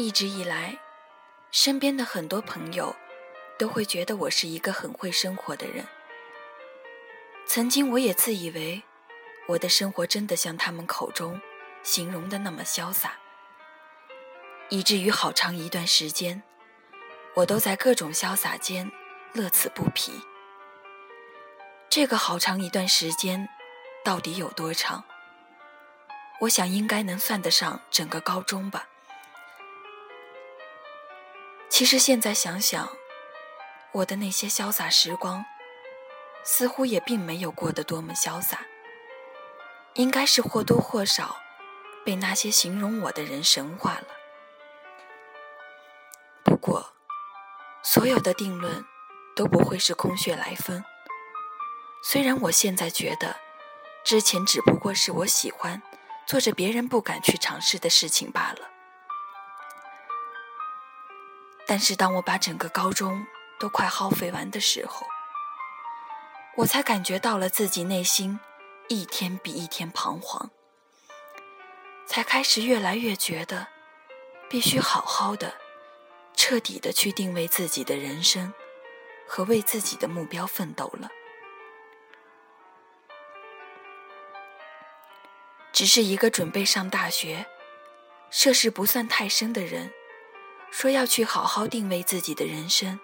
一直以来，身边的很多朋友都会觉得我是一个很会生活的人。曾经我也自以为我的生活真的像他们口中形容的那么潇洒，以至于好长一段时间，我都在各种潇洒间乐此不疲。这个好长一段时间到底有多长？我想应该能算得上整个高中吧。其实现在想想，我的那些潇洒时光，似乎也并没有过得多么潇洒。应该是或多或少被那些形容我的人神化了。不过，所有的定论都不会是空穴来风。虽然我现在觉得，之前只不过是我喜欢做着别人不敢去尝试的事情罢了。但是当我把整个高中都快耗费完的时候，我才感觉到了自己内心一天比一天彷徨，才开始越来越觉得，必须好好的、彻底的去定位自己的人生，和为自己的目标奋斗了。只是一个准备上大学、涉世不算太深的人，说要去好好定位自己的人生，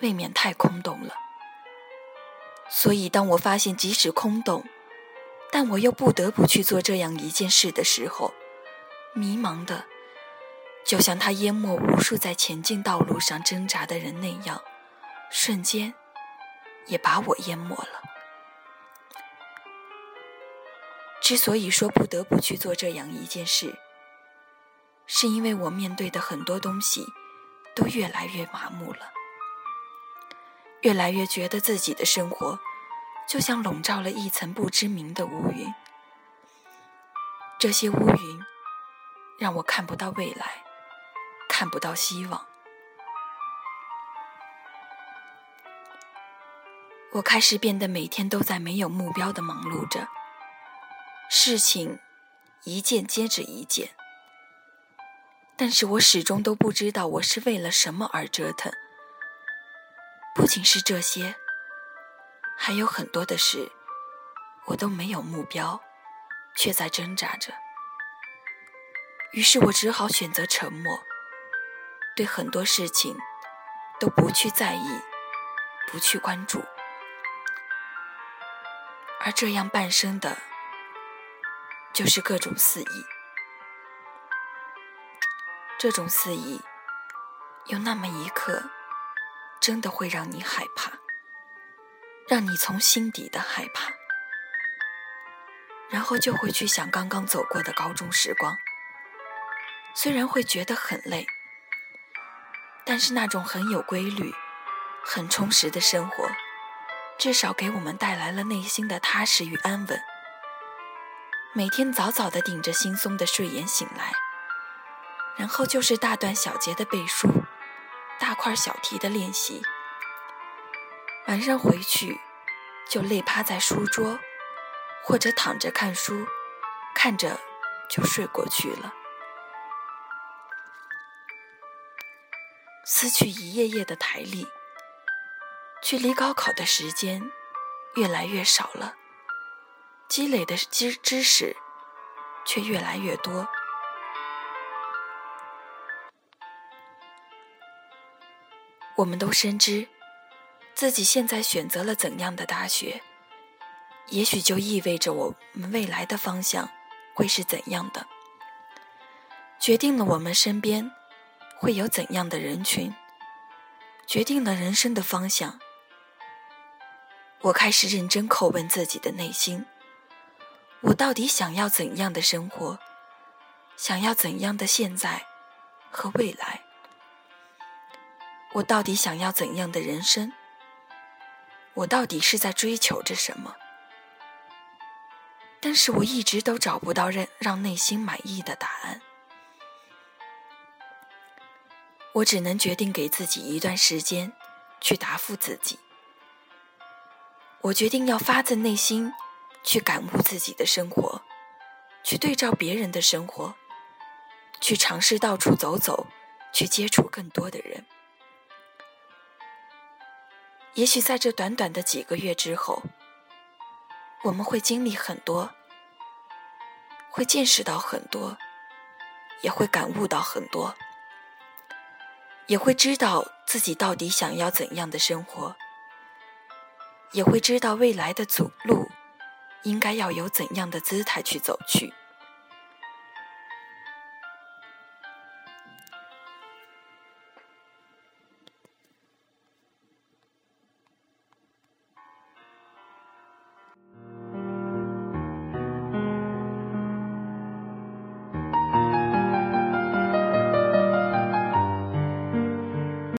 未免太空洞了。所以，当我发现即使空洞，但我又不得不去做这样一件事的时候，迷茫的，就像他淹没无数在前进道路上挣扎的人那样，瞬间也把我淹没了。之所以说不得不去做这样一件事，是因为我面对的很多东西都越来越麻木了，越来越觉得自己的生活就像笼罩了一层不知名的乌云。这些乌云让我看不到未来，看不到希望。我开始变得每天都在没有目标的忙碌着。事情一件接着一件，但是我始终都不知道我是为了什么而折腾。不仅是这些，还有很多的事，我都没有目标，却在挣扎着。于是我只好选择沉默，对很多事情都不去在意，不去关注，而这样半生的。就是各种肆意，这种肆意，有那么一刻，真的会让你害怕，让你从心底的害怕，然后就会去想刚刚走过的高中时光。虽然会觉得很累，但是那种很有规律、很充实的生活，至少给我们带来了内心的踏实与安稳。每天早早的顶着惺忪的睡眼醒来，然后就是大段小节的背书，大块小题的练习。晚上回去就累趴在书桌，或者躺着看书，看着就睡过去了。撕去一页页的台历，距离高考的时间越来越少了。积累的知知识却越来越多。我们都深知，自己现在选择了怎样的大学，也许就意味着我们未来的方向会是怎样的，决定了我们身边会有怎样的人群，决定了人生的方向。我开始认真叩问自己的内心。我到底想要怎样的生活？想要怎样的现在和未来？我到底想要怎样的人生？我到底是在追求着什么？但是我一直都找不到让让内心满意的答案。我只能决定给自己一段时间去答复自己。我决定要发自内心。去感悟自己的生活，去对照别人的生活，去尝试到处走走，去接触更多的人。也许在这短短的几个月之后，我们会经历很多，会见识到很多，也会感悟到很多，也会知道自己到底想要怎样的生活，也会知道未来的走路应该要有怎样的姿态去走去。